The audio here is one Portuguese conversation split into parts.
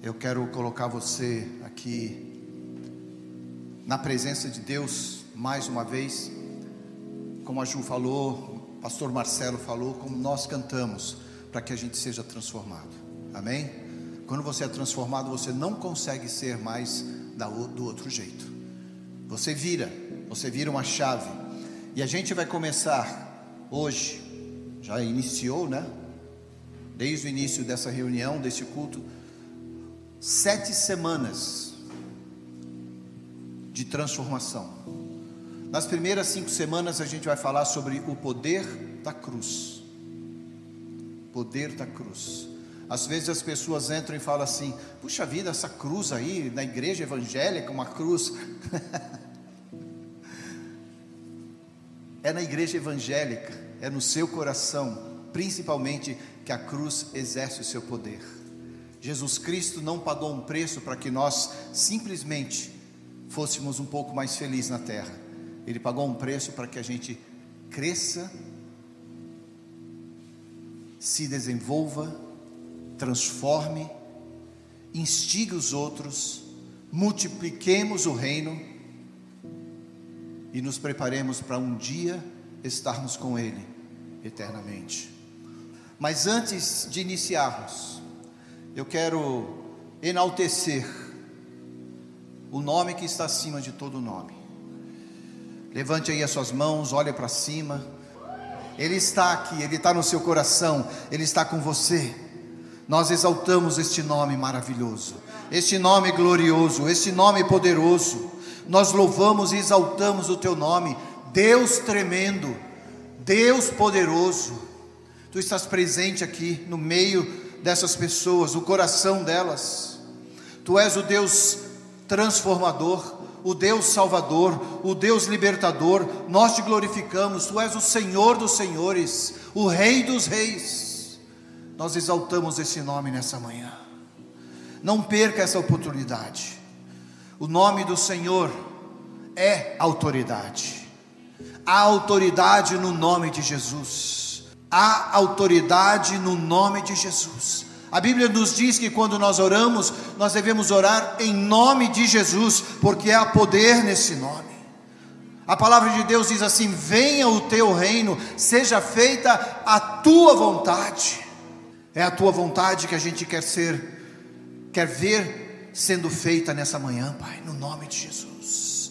Eu quero colocar você aqui na presença de Deus mais uma vez, como a Ju falou, o pastor Marcelo falou, como nós cantamos, para que a gente seja transformado. Amém? Quando você é transformado, você não consegue ser mais do outro jeito. Você vira, você vira uma chave. E a gente vai começar hoje, já iniciou, né? Desde o início dessa reunião, desse culto, sete semanas de transformação. Nas primeiras cinco semanas a gente vai falar sobre o poder da cruz. Poder da cruz. Às vezes as pessoas entram e falam assim: puxa vida, essa cruz aí na igreja evangélica, uma cruz. é na igreja evangélica, é no seu coração, principalmente, que a cruz exerce o seu poder. Jesus Cristo não pagou um preço para que nós simplesmente fôssemos um pouco mais felizes na terra. Ele pagou um preço para que a gente cresça, se desenvolva, transforme, instigue os outros, multipliquemos o reino e nos preparemos para um dia estarmos com Ele eternamente. Mas antes de iniciarmos, eu quero enaltecer o nome que está acima de todo nome. Levante aí as suas mãos, olhe para cima. Ele está aqui, ele está no seu coração, ele está com você. Nós exaltamos este nome maravilhoso, este nome glorioso, este nome poderoso. Nós louvamos e exaltamos o teu nome, Deus tremendo, Deus poderoso. Tu estás presente aqui no meio dessas pessoas, o coração delas. Tu és o Deus transformador, o Deus salvador, o Deus libertador. Nós te glorificamos, tu és o Senhor dos senhores, o Rei dos reis. Nós exaltamos esse nome nessa manhã. Não perca essa oportunidade. O nome do Senhor é autoridade. Há autoridade no nome de Jesus. Há autoridade no nome de Jesus. A Bíblia nos diz que quando nós oramos, nós devemos orar em nome de Jesus, porque há poder nesse nome. A palavra de Deus diz assim: Venha o teu reino, seja feita a tua vontade. É a tua vontade que a gente quer ser, quer ver sendo feita nessa manhã, Pai, no nome de Jesus.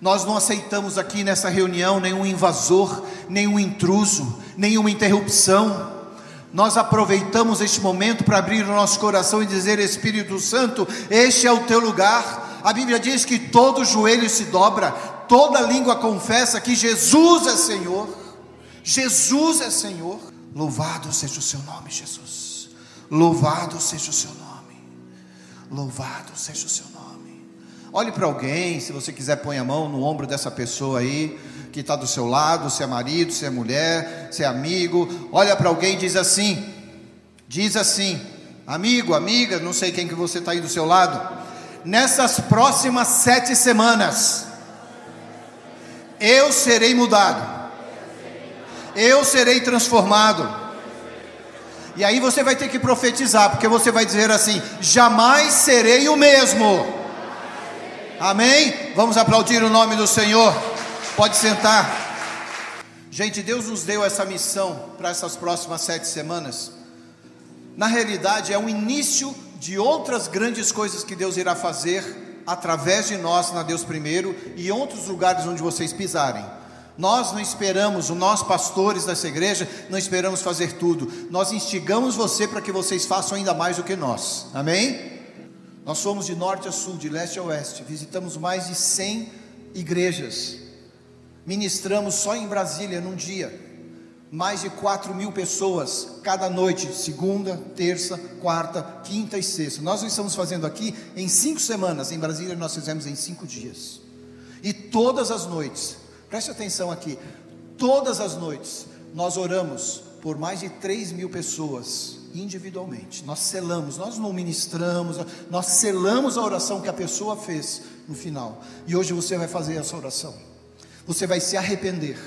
Nós não aceitamos aqui nessa reunião nenhum invasor, nenhum intruso, nenhuma interrupção. Nós aproveitamos este momento para abrir o nosso coração e dizer: Espírito Santo, este é o teu lugar. A Bíblia diz que todo joelho se dobra, toda língua confessa que Jesus é Senhor. Jesus é Senhor. Louvado seja o seu nome, Jesus. Louvado seja o seu nome. Louvado seja o seu nome. Olhe para alguém, se você quiser, põe a mão no ombro dessa pessoa aí, que está do seu lado, se é marido, se é mulher, se é amigo. Olha para alguém e diz assim: diz assim, amigo, amiga, não sei quem que você está aí do seu lado. Nessas próximas sete semanas, eu serei mudado, eu serei transformado. E aí você vai ter que profetizar, porque você vai dizer assim: jamais serei o mesmo. Amém? Vamos aplaudir o nome do Senhor. Pode sentar. Gente, Deus nos deu essa missão para essas próximas sete semanas. Na realidade, é o início de outras grandes coisas que Deus irá fazer através de nós na Deus primeiro e outros lugares onde vocês pisarem. Nós não esperamos, nós pastores dessa igreja, não esperamos fazer tudo. Nós instigamos você para que vocês façam ainda mais do que nós. Amém? Nós fomos de norte a sul, de leste a oeste, visitamos mais de 100 igrejas, ministramos só em Brasília num dia, mais de 4 mil pessoas cada noite, segunda, terça, quarta, quinta e sexta. Nós estamos fazendo aqui em cinco semanas, em Brasília nós fizemos em cinco dias. E todas as noites, preste atenção aqui, todas as noites nós oramos por mais de 3 mil pessoas individualmente. Nós selamos, nós não ministramos, nós selamos a oração que a pessoa fez no final. E hoje você vai fazer essa oração. Você vai se arrepender.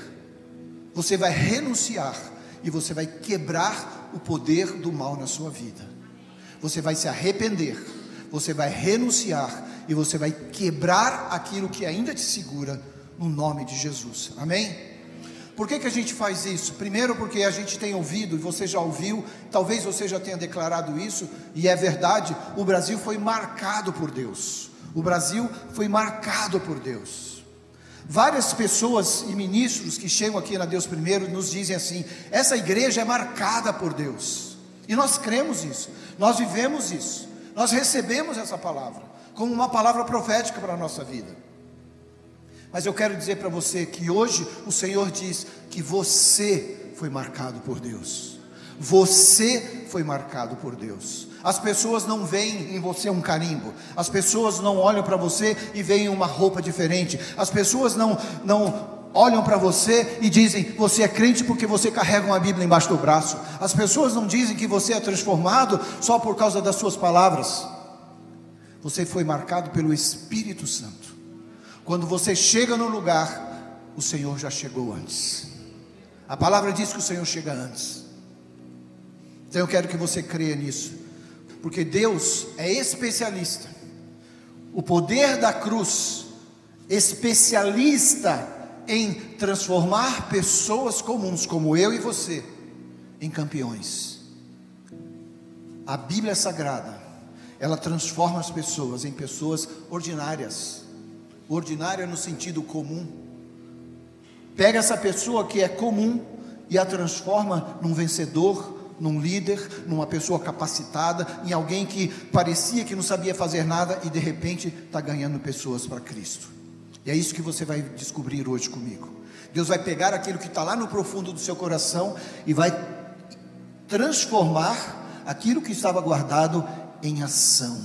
Você vai renunciar e você vai quebrar o poder do mal na sua vida. Você vai se arrepender, você vai renunciar e você vai quebrar aquilo que ainda te segura no nome de Jesus. Amém? Por que, que a gente faz isso? Primeiro, porque a gente tem ouvido, e você já ouviu, talvez você já tenha declarado isso, e é verdade: o Brasil foi marcado por Deus. O Brasil foi marcado por Deus. Várias pessoas e ministros que chegam aqui na Deus Primeiro nos dizem assim: essa igreja é marcada por Deus. E nós cremos isso, nós vivemos isso, nós recebemos essa palavra como uma palavra profética para a nossa vida. Mas eu quero dizer para você que hoje o Senhor diz que você foi marcado por Deus. Você foi marcado por Deus. As pessoas não veem em você um carimbo. As pessoas não olham para você e veem uma roupa diferente. As pessoas não não olham para você e dizem: "Você é crente porque você carrega uma Bíblia embaixo do braço". As pessoas não dizem que você é transformado só por causa das suas palavras. Você foi marcado pelo Espírito Santo. Quando você chega no lugar, o Senhor já chegou antes. A palavra diz que o Senhor chega antes. Então eu quero que você creia nisso, porque Deus é especialista. O poder da cruz, especialista em transformar pessoas comuns como eu e você em campeões. A Bíblia Sagrada, ela transforma as pessoas em pessoas ordinárias ordinária no sentido comum. Pega essa pessoa que é comum e a transforma num vencedor, num líder, numa pessoa capacitada, em alguém que parecia que não sabia fazer nada e de repente está ganhando pessoas para Cristo. E é isso que você vai descobrir hoje comigo. Deus vai pegar aquilo que está lá no profundo do seu coração e vai transformar aquilo que estava guardado em ação.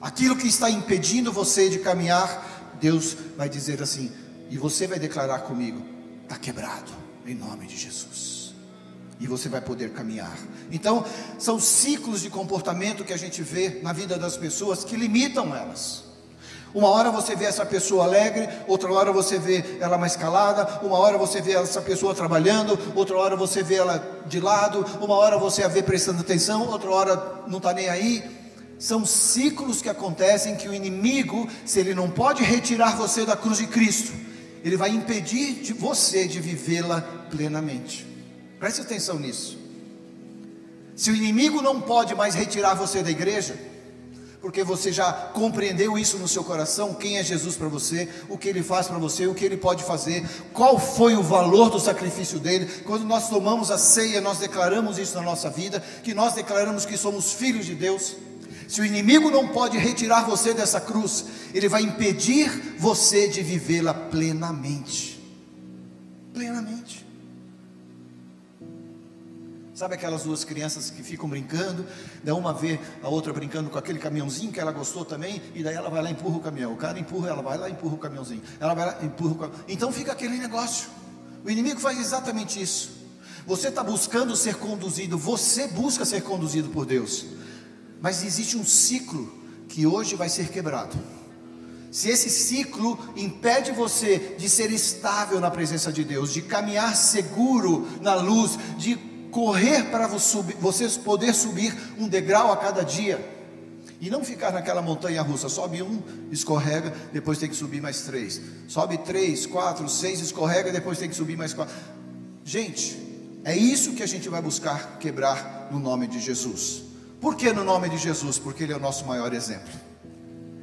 Aquilo que está impedindo você de caminhar, Deus vai dizer assim, e você vai declarar comigo: está quebrado, em nome de Jesus. E você vai poder caminhar. Então, são ciclos de comportamento que a gente vê na vida das pessoas que limitam elas. Uma hora você vê essa pessoa alegre, outra hora você vê ela mais calada, uma hora você vê essa pessoa trabalhando, outra hora você vê ela de lado, uma hora você a vê prestando atenção, outra hora não está nem aí. São ciclos que acontecem que o inimigo, se ele não pode retirar você da cruz de Cristo, ele vai impedir de você de vivê-la plenamente. Preste atenção nisso. Se o inimigo não pode mais retirar você da igreja, porque você já compreendeu isso no seu coração, quem é Jesus para você, o que ele faz para você, o que ele pode fazer, qual foi o valor do sacrifício dele. Quando nós tomamos a ceia, nós declaramos isso na nossa vida, que nós declaramos que somos filhos de Deus. Se o inimigo não pode retirar você dessa cruz, ele vai impedir você de vivê-la plenamente. Plenamente. Sabe aquelas duas crianças que ficam brincando, daí uma vê a outra brincando com aquele caminhãozinho que ela gostou também, e daí ela vai lá e empurra o caminhão. O cara empurra, ela vai lá e empurra o caminhãozinho. Ela vai lá empurra o caminhão. Então fica aquele negócio. O inimigo faz exatamente isso. Você está buscando ser conduzido, você busca ser conduzido por Deus. Mas existe um ciclo que hoje vai ser quebrado. Se esse ciclo impede você de ser estável na presença de Deus, de caminhar seguro na luz, de correr para você poder subir um degrau a cada dia, e não ficar naquela montanha russa, sobe um, escorrega, depois tem que subir mais três, sobe três, quatro, seis, escorrega, depois tem que subir mais quatro. Gente, é isso que a gente vai buscar quebrar no nome de Jesus. Por que no nome de Jesus? Porque Ele é o nosso maior exemplo.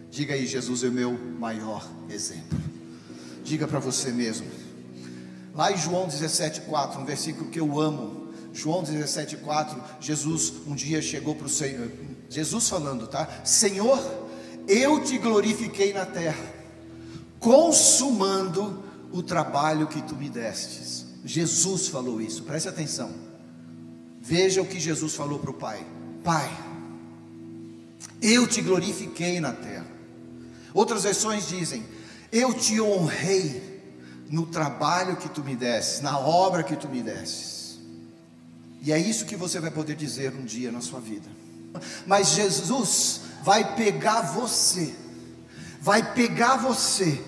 Diga aí, Jesus é o meu maior exemplo. Diga para você mesmo. Lá em João 17,4, um versículo que eu amo. João 17,4, Jesus um dia chegou para o Senhor. Jesus falando, tá? Senhor, eu te glorifiquei na terra, consumando o trabalho que tu me destes. Jesus falou isso, preste atenção. Veja o que Jesus falou para o Pai. Pai, eu te glorifiquei na terra. Outras versões dizem: Eu te honrei no trabalho que tu me desses, na obra que tu me desses. E é isso que você vai poder dizer um dia na sua vida. Mas Jesus vai pegar você, vai pegar você,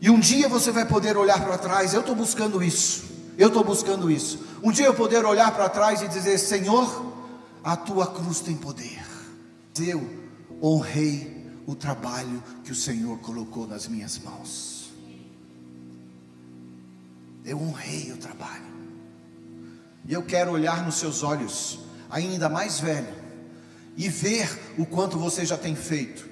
e um dia você vai poder olhar para trás. Eu estou buscando isso, eu estou buscando isso. Um dia eu poder olhar para trás e dizer: Senhor, a tua cruz tem poder. Eu honrei o trabalho que o Senhor colocou nas minhas mãos. Eu honrei o trabalho. E eu quero olhar nos seus olhos, ainda mais velho, e ver o quanto você já tem feito.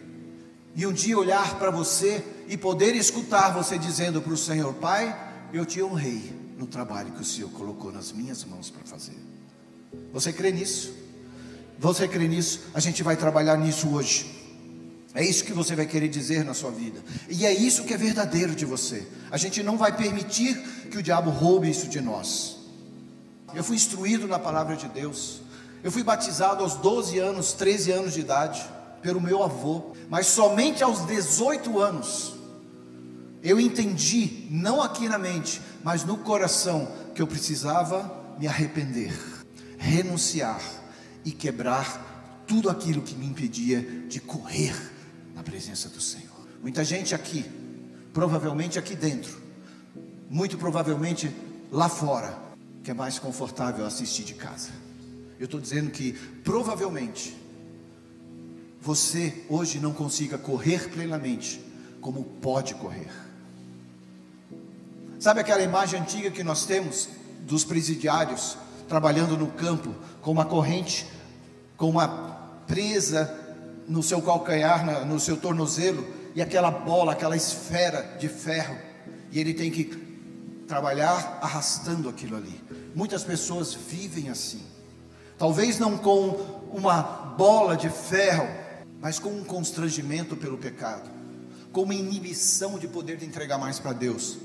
E um dia olhar para você e poder escutar você dizendo para o Senhor: Pai, eu te honrei no trabalho que o Senhor colocou nas minhas mãos para fazer. Você crê nisso? Você crê nisso? A gente vai trabalhar nisso hoje. É isso que você vai querer dizer na sua vida. E é isso que é verdadeiro de você. A gente não vai permitir que o diabo roube isso de nós. Eu fui instruído na palavra de Deus. Eu fui batizado aos 12 anos, 13 anos de idade, pelo meu avô. Mas somente aos 18 anos eu entendi, não aqui na mente, mas no coração, que eu precisava me arrepender, renunciar e quebrar tudo aquilo que me impedia de correr na presença do Senhor. Muita gente aqui, provavelmente aqui dentro, muito provavelmente lá fora, que é mais confortável assistir de casa. Eu estou dizendo que provavelmente você hoje não consiga correr plenamente como pode correr. Sabe aquela imagem antiga que nós temos dos presidiários trabalhando no campo com uma corrente, com uma presa no seu calcanhar, no seu tornozelo, e aquela bola, aquela esfera de ferro, e ele tem que trabalhar arrastando aquilo ali. Muitas pessoas vivem assim, talvez não com uma bola de ferro, mas com um constrangimento pelo pecado, com uma inibição de poder de entregar mais para Deus,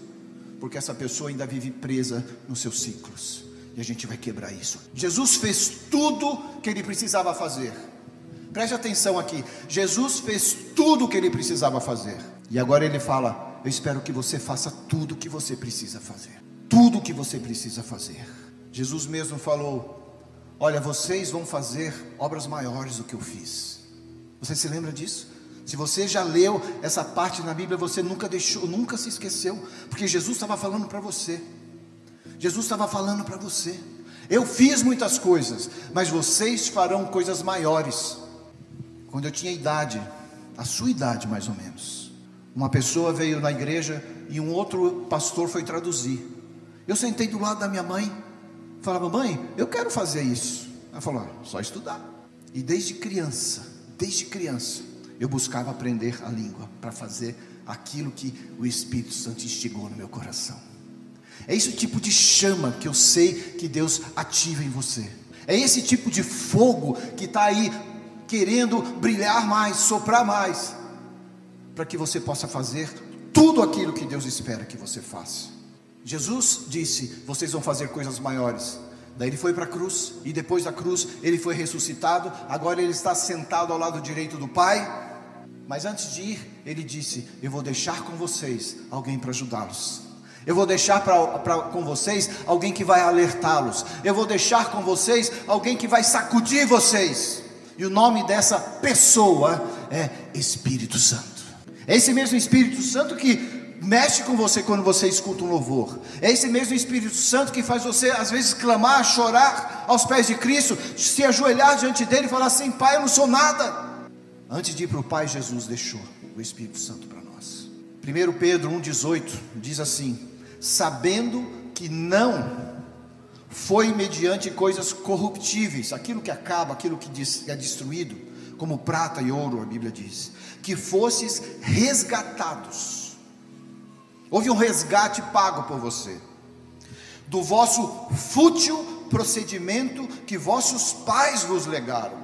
porque essa pessoa ainda vive presa nos seus ciclos, e a gente vai quebrar isso. Jesus fez tudo que ele precisava fazer Preste atenção aqui. Jesus fez tudo o que ele precisava fazer. E agora ele fala: Eu espero que você faça tudo o que você precisa fazer. Tudo o que você precisa fazer. Jesus mesmo falou: Olha, vocês vão fazer obras maiores do que eu fiz. Você se lembra disso? Se você já leu essa parte na Bíblia, você nunca deixou, nunca se esqueceu, porque Jesus estava falando para você. Jesus estava falando para você. Eu fiz muitas coisas, mas vocês farão coisas maiores quando eu tinha idade, a sua idade mais ou menos, uma pessoa veio na igreja e um outro pastor foi traduzir. Eu sentei do lado da minha mãe, falava, mãe, eu quero fazer isso. Ela falou, ah, só estudar. E desde criança, desde criança, eu buscava aprender a língua para fazer aquilo que o Espírito Santo instigou no meu coração. É esse tipo de chama que eu sei que Deus ativa em você. É esse tipo de fogo que está aí querendo brilhar mais, soprar mais, para que você possa fazer tudo aquilo que Deus espera que você faça. Jesus disse: Vocês vão fazer coisas maiores. Daí ele foi para a cruz, e depois da cruz ele foi ressuscitado. Agora ele está sentado ao lado direito do Pai. Mas antes de ir, ele disse: Eu vou deixar com vocês alguém para ajudá-los. Eu vou deixar pra, pra, com vocês alguém que vai alertá-los. Eu vou deixar com vocês alguém que vai sacudir vocês. E o nome dessa pessoa é Espírito Santo. É esse mesmo Espírito Santo que mexe com você quando você escuta um louvor. É esse mesmo Espírito Santo que faz você às vezes clamar, chorar aos pés de Cristo, se ajoelhar diante dele e falar assim: Pai, eu não sou nada. Antes de ir para o Pai, Jesus deixou o Espírito Santo para nós. 1 Pedro 1,18 diz assim: Sabendo que não foi mediante coisas corruptíveis, aquilo que acaba, aquilo que é destruído, como prata e ouro, a Bíblia diz, que fosses resgatados. Houve um resgate pago por você, do vosso fútil procedimento que vossos pais vos legaram,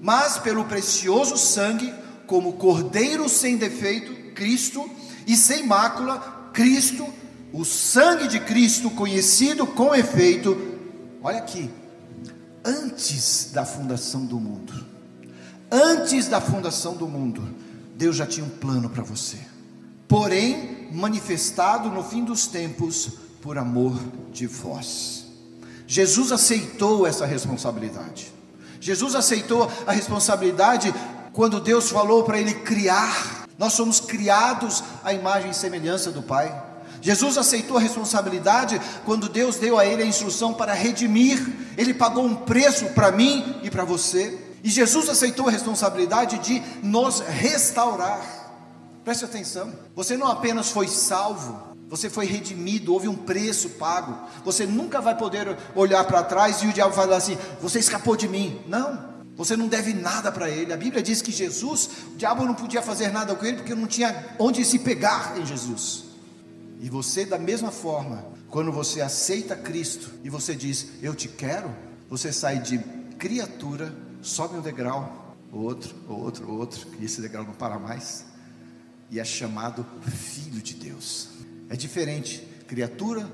mas pelo precioso sangue, como cordeiro sem defeito, Cristo, e sem mácula, Cristo o sangue de Cristo, conhecido com efeito, olha aqui, antes da fundação do mundo, antes da fundação do mundo, Deus já tinha um plano para você, porém, manifestado no fim dos tempos, por amor de vós. Jesus aceitou essa responsabilidade. Jesus aceitou a responsabilidade quando Deus falou para ele criar. Nós somos criados à imagem e semelhança do Pai. Jesus aceitou a responsabilidade quando Deus deu a ele a instrução para redimir. Ele pagou um preço para mim e para você. E Jesus aceitou a responsabilidade de nos restaurar. Preste atenção. Você não apenas foi salvo, você foi redimido, houve um preço pago. Você nunca vai poder olhar para trás e o diabo falar assim: você escapou de mim. Não, você não deve nada para ele. A Bíblia diz que Jesus, o diabo não podia fazer nada com ele porque não tinha onde se pegar em Jesus. E você, da mesma forma, quando você aceita Cristo e você diz: Eu te quero, você sai de criatura, sobe um degrau, outro, outro, outro, e esse degrau não para mais, e é chamado Filho de Deus. É diferente. Criatura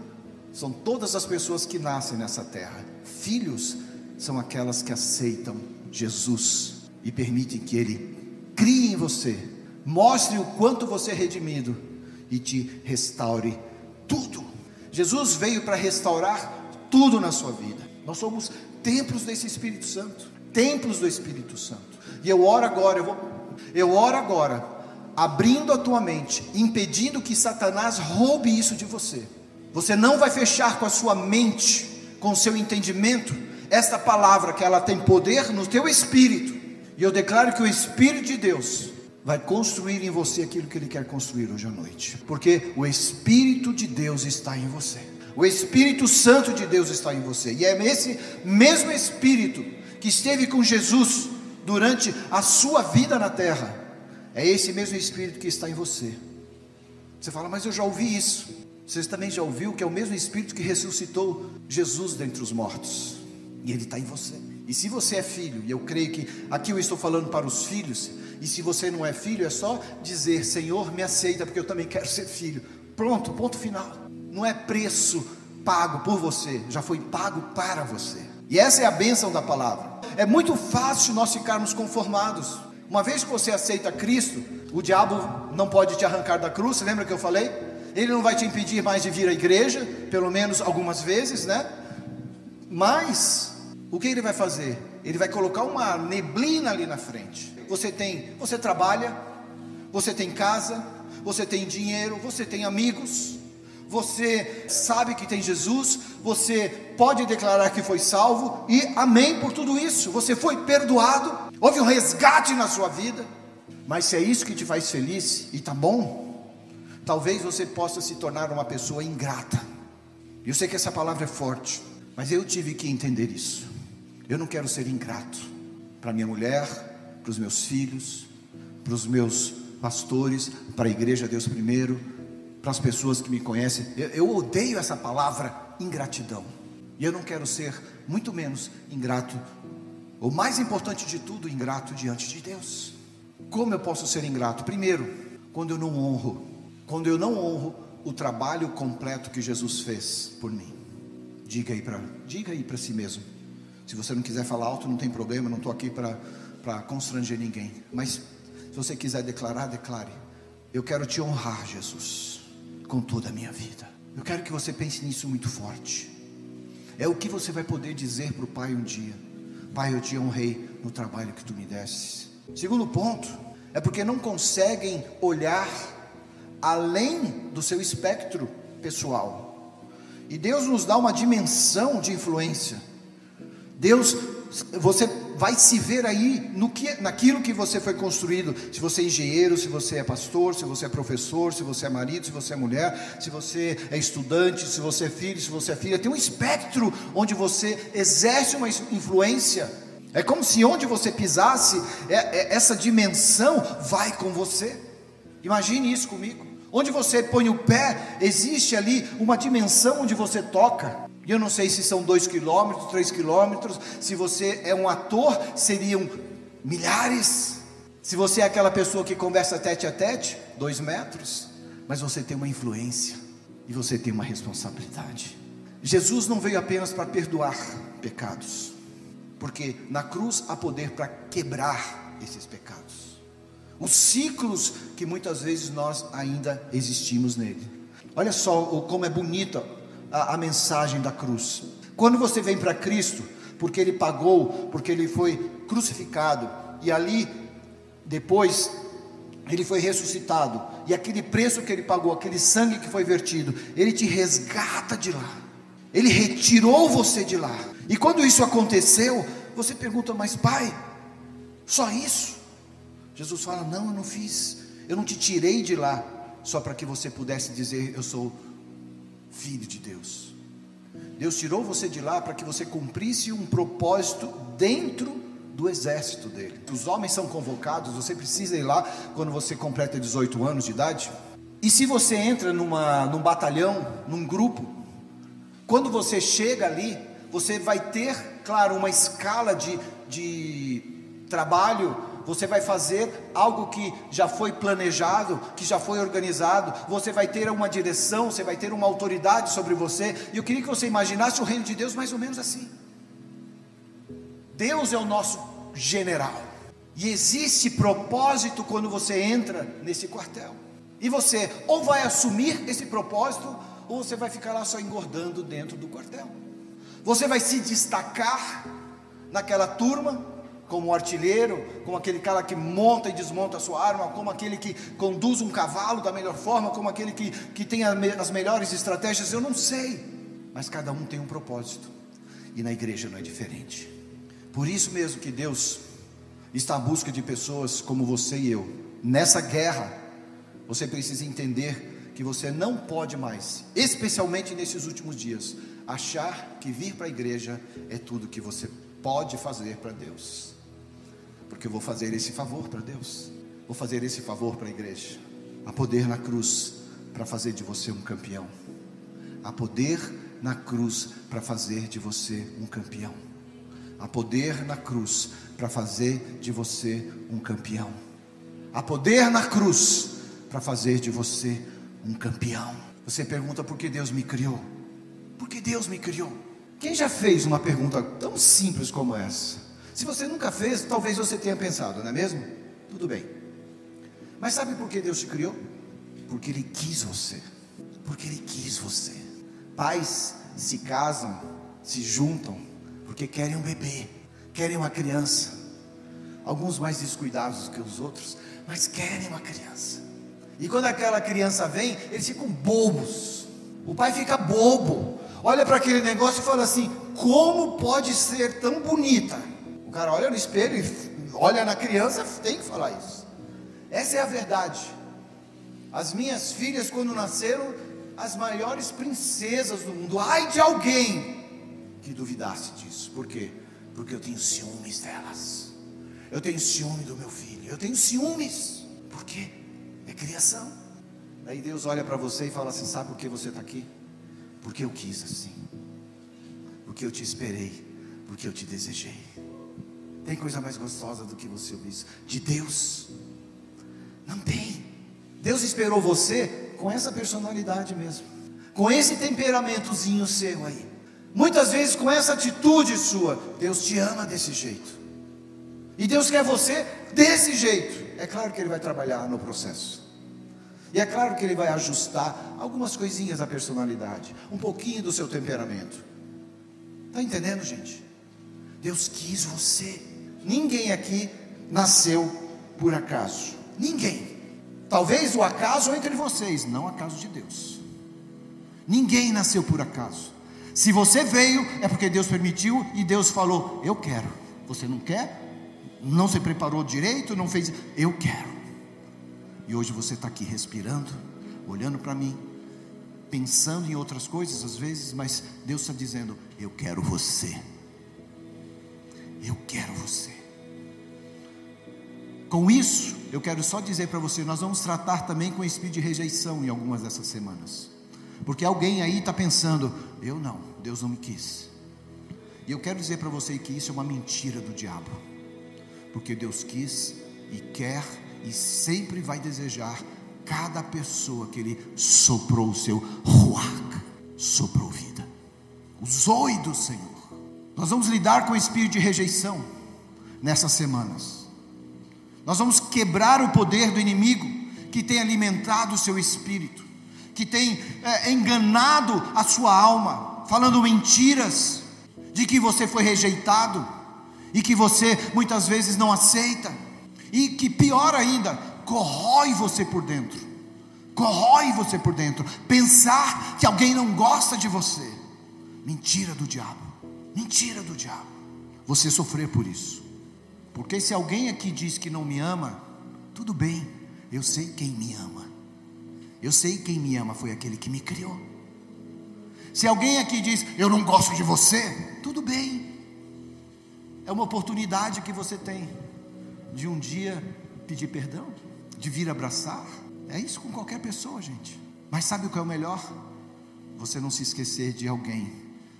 são todas as pessoas que nascem nessa terra. Filhos são aquelas que aceitam Jesus e permitem que Ele crie em você, mostre o quanto você é redimido e te restaure tudo. Jesus veio para restaurar tudo na sua vida. Nós somos templos desse Espírito Santo, templos do Espírito Santo. E eu oro agora, eu vou, eu oro agora abrindo a tua mente, impedindo que Satanás roube isso de você. Você não vai fechar com a sua mente, com o seu entendimento, esta palavra que ela tem poder no teu espírito. E eu declaro que o Espírito de Deus vai construir em você aquilo que ele quer construir hoje à noite. Porque o Espírito de Deus está em você. O Espírito Santo de Deus está em você. E é esse mesmo Espírito que esteve com Jesus durante a sua vida na terra é esse mesmo Espírito que está em você. Você fala, mas eu já ouvi isso. Você também já ouviu que é o mesmo Espírito que ressuscitou Jesus dentre os mortos. E ele está em você. E se você é filho, e eu creio que aqui eu estou falando para os filhos, e se você não é filho, é só dizer: Senhor, me aceita, porque eu também quero ser filho. Pronto, ponto final. Não é preço pago por você, já foi pago para você. E essa é a bênção da palavra. É muito fácil nós ficarmos conformados. Uma vez que você aceita Cristo, o diabo não pode te arrancar da cruz, lembra que eu falei? Ele não vai te impedir mais de vir à igreja, pelo menos algumas vezes, né? Mas o que ele vai fazer? Ele vai colocar uma neblina ali na frente. Você tem, você trabalha, você tem casa, você tem dinheiro, você tem amigos, você sabe que tem Jesus, você pode declarar que foi salvo e amém por tudo isso. Você foi perdoado, houve um resgate na sua vida. Mas se é isso que te faz feliz e tá bom, talvez você possa se tornar uma pessoa ingrata. Eu sei que essa palavra é forte, mas eu tive que entender isso. Eu não quero ser ingrato para minha mulher, para os meus filhos, para os meus pastores, para a igreja Deus primeiro, para as pessoas que me conhecem. Eu, eu odeio essa palavra ingratidão. E eu não quero ser, muito menos, ingrato, ou mais importante de tudo, ingrato diante de Deus. Como eu posso ser ingrato? Primeiro, quando eu não honro, quando eu não honro o trabalho completo que Jesus fez por mim. Diga aí para, diga aí para si mesmo. Se você não quiser falar alto, não tem problema, não estou aqui para para constranger ninguém. Mas se você quiser declarar, declare. Eu quero te honrar, Jesus com toda a minha vida. Eu quero que você pense nisso muito forte. É o que você vai poder dizer para o Pai um dia: Pai, eu te honrei no trabalho que tu me desses. Segundo ponto, é porque não conseguem olhar além do seu espectro pessoal. E Deus nos dá uma dimensão de influência. Deus, você vai se ver aí no que, naquilo que você foi construído. Se você é engenheiro, se você é pastor, se você é professor, se você é marido, se você é mulher, se você é estudante, se você é filho, se você é filha, tem um espectro onde você exerce uma influência. É como se onde você pisasse, é, é, essa dimensão vai com você. Imagine isso comigo. Onde você põe o pé, existe ali uma dimensão onde você toca. E eu não sei se são dois quilômetros, três quilômetros. Se você é um ator, seriam milhares. Se você é aquela pessoa que conversa tete a tete, dois metros. Mas você tem uma influência e você tem uma responsabilidade. Jesus não veio apenas para perdoar pecados, porque na cruz há poder para quebrar esses pecados. Os ciclos que muitas vezes nós ainda existimos nele. Olha só como é bonita a, a mensagem da cruz. Quando você vem para Cristo, porque Ele pagou, porque Ele foi crucificado, e ali, depois, Ele foi ressuscitado, e aquele preço que Ele pagou, aquele sangue que foi vertido, Ele te resgata de lá, Ele retirou você de lá. E quando isso aconteceu, você pergunta, mas Pai, Só isso? Jesus fala: Não, eu não fiz, eu não te tirei de lá só para que você pudesse dizer: Eu sou filho de Deus. Deus tirou você de lá para que você cumprisse um propósito dentro do exército dele. Os homens são convocados, você precisa ir lá quando você completa 18 anos de idade. E se você entra numa, num batalhão, num grupo, quando você chega ali, você vai ter, claro, uma escala de, de trabalho, você vai fazer algo que já foi planejado, que já foi organizado, você vai ter uma direção, você vai ter uma autoridade sobre você. E eu queria que você imaginasse o reino de Deus mais ou menos assim. Deus é o nosso general. E existe propósito quando você entra nesse quartel. E você ou vai assumir esse propósito, ou você vai ficar lá só engordando dentro do quartel. Você vai se destacar naquela turma, como um artilheiro, como aquele cara que monta e desmonta a sua arma, como aquele que conduz um cavalo da melhor forma, como aquele que, que tem as melhores estratégias, eu não sei, mas cada um tem um propósito, e na igreja não é diferente. Por isso mesmo que Deus está à busca de pessoas como você e eu. Nessa guerra, você precisa entender que você não pode mais, especialmente nesses últimos dias, achar que vir para a igreja é tudo que você pode fazer para Deus. Porque eu vou fazer esse favor para Deus. Vou fazer esse favor para a igreja. Há poder na cruz para fazer de você um campeão. Há poder na cruz para fazer de você um campeão. Há poder na cruz para fazer de você um campeão. Há poder na cruz para fazer de você um campeão. Você pergunta por que Deus me criou? Por que Deus me criou? Quem já fez uma pergunta tão simples como essa? Se você nunca fez, talvez você tenha pensado, não é mesmo? Tudo bem. Mas sabe por que Deus te criou? Porque Ele quis você. Porque Ele quis você. Pais se casam, se juntam porque querem um bebê, querem uma criança. Alguns mais descuidados que os outros, mas querem uma criança. E quando aquela criança vem, eles ficam bobos. O pai fica bobo. Olha para aquele negócio e fala assim: como pode ser tão bonita? Cara olha no espelho e olha na criança, tem que falar isso. Essa é a verdade. As minhas filhas, quando nasceram, as maiores princesas do mundo. Ai de alguém que duvidasse disso. Por quê? Porque eu tenho ciúmes delas. Eu tenho ciúme do meu filho. Eu tenho ciúmes. Por quê? É criação. Aí Deus olha para você e fala assim: Sabe por que você está aqui? Porque eu quis assim. Porque eu te esperei. Porque eu te desejei. Tem coisa mais gostosa do que você ouvir isso? De Deus? Não tem. Deus esperou você com essa personalidade mesmo. Com esse temperamentozinho seu aí. Muitas vezes com essa atitude sua, Deus te ama desse jeito. E Deus quer você desse jeito. É claro que Ele vai trabalhar no processo. E é claro que Ele vai ajustar algumas coisinhas da personalidade, um pouquinho do seu temperamento. Está entendendo, gente? Deus quis você. Ninguém aqui nasceu por acaso. Ninguém. Talvez o acaso entre vocês, não acaso de Deus. Ninguém nasceu por acaso. Se você veio, é porque Deus permitiu e Deus falou: Eu quero. Você não quer? Não se preparou direito? Não fez? Eu quero. E hoje você está aqui respirando, olhando para mim, pensando em outras coisas às vezes, mas Deus está dizendo: Eu quero você. Eu quero você. Com isso, eu quero só dizer para você: nós vamos tratar também com o espírito de rejeição em algumas dessas semanas. Porque alguém aí está pensando, eu não, Deus não me quis. E eu quero dizer para você que isso é uma mentira do diabo. Porque Deus quis e quer e sempre vai desejar cada pessoa que Ele soprou o seu ruach, soprou vida. Usou do Senhor. Nós vamos lidar com o espírito de rejeição nessas semanas. Nós vamos quebrar o poder do inimigo que tem alimentado o seu espírito que tem é, enganado a sua alma, falando mentiras, de que você foi rejeitado, e que você muitas vezes não aceita, e que pior ainda, corrói você por dentro, corrói você por dentro, pensar que alguém não gosta de você, mentira do diabo, mentira do diabo, você sofrer por isso, Porque se alguém aqui diz que não me ama, tudo bem, eu sei quem me ama. Eu sei quem me ama foi aquele que me criou. Se alguém aqui diz, eu não gosto de você, tudo bem. É uma oportunidade que você tem de um dia pedir perdão, de vir abraçar. É isso com qualquer pessoa, gente. Mas sabe o que é o melhor? Você não se esquecer de alguém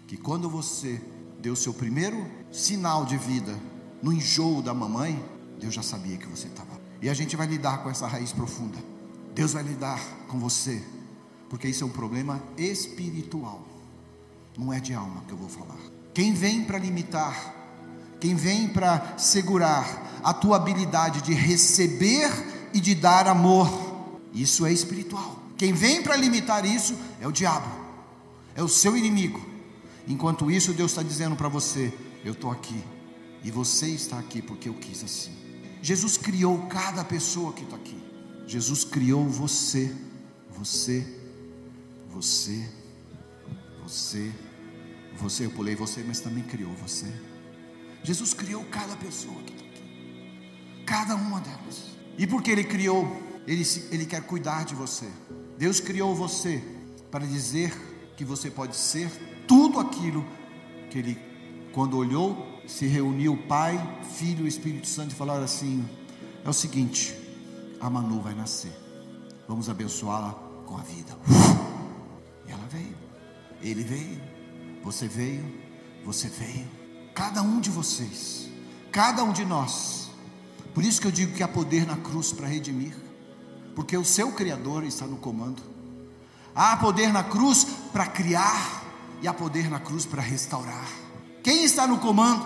que quando você deu seu primeiro sinal de vida no enjoo da mamãe, Deus já sabia que você estava. E a gente vai lidar com essa raiz profunda. Deus vai lidar com você, porque isso é um problema espiritual, não é de alma que eu vou falar. Quem vem para limitar, quem vem para segurar a tua habilidade de receber e de dar amor, isso é espiritual. Quem vem para limitar isso é o diabo, é o seu inimigo. Enquanto isso, Deus está dizendo para você: Eu estou aqui, e você está aqui porque eu quis assim. Jesus criou cada pessoa que está aqui. Jesus criou você, você, você, você, você. Eu pulei você, mas também criou você. Jesus criou cada pessoa que está aqui, cada uma delas. E porque Ele criou, Ele, Ele quer cuidar de você. Deus criou você para dizer que você pode ser tudo aquilo que Ele, quando olhou, se reuniu o Pai, Filho e Espírito Santo e falaram assim: é o seguinte, a Manu vai nascer, vamos abençoá-la com a vida. E ela veio, ele veio, você veio, você veio, cada um de vocês, cada um de nós. Por isso que eu digo que há poder na cruz para redimir porque o seu Criador está no comando. Há poder na cruz para criar e há poder na cruz para restaurar. Quem está no comando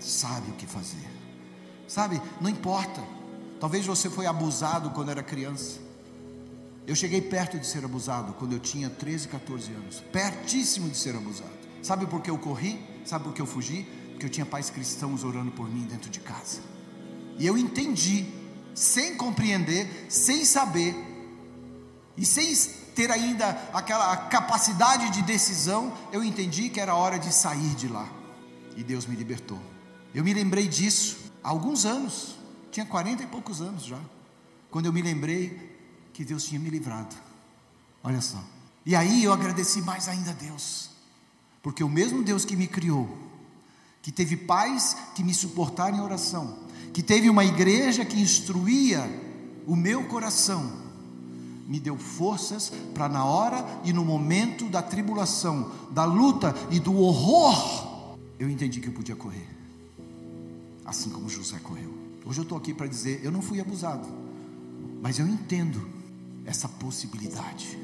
sabe o que fazer. Sabe, não importa. Talvez você foi abusado quando era criança. Eu cheguei perto de ser abusado quando eu tinha 13, 14 anos. Pertíssimo de ser abusado. Sabe por que eu corri? Sabe por que eu fugi? Porque eu tinha pais cristãos orando por mim dentro de casa. E eu entendi sem compreender, sem saber e sem ter ainda aquela capacidade de decisão, eu entendi que era hora de sair de lá. E Deus me libertou. Eu me lembrei disso há alguns anos, tinha 40 e poucos anos já, quando eu me lembrei que Deus tinha me livrado. Olha só. E aí eu agradeci mais ainda a Deus, porque o mesmo Deus que me criou, que teve pais que me suportaram em oração, que teve uma igreja que instruía o meu coração, me deu forças para na hora e no momento da tribulação, da luta e do horror, eu entendi que eu podia correr, assim como José correu. Hoje eu estou aqui para dizer: eu não fui abusado, mas eu entendo essa possibilidade.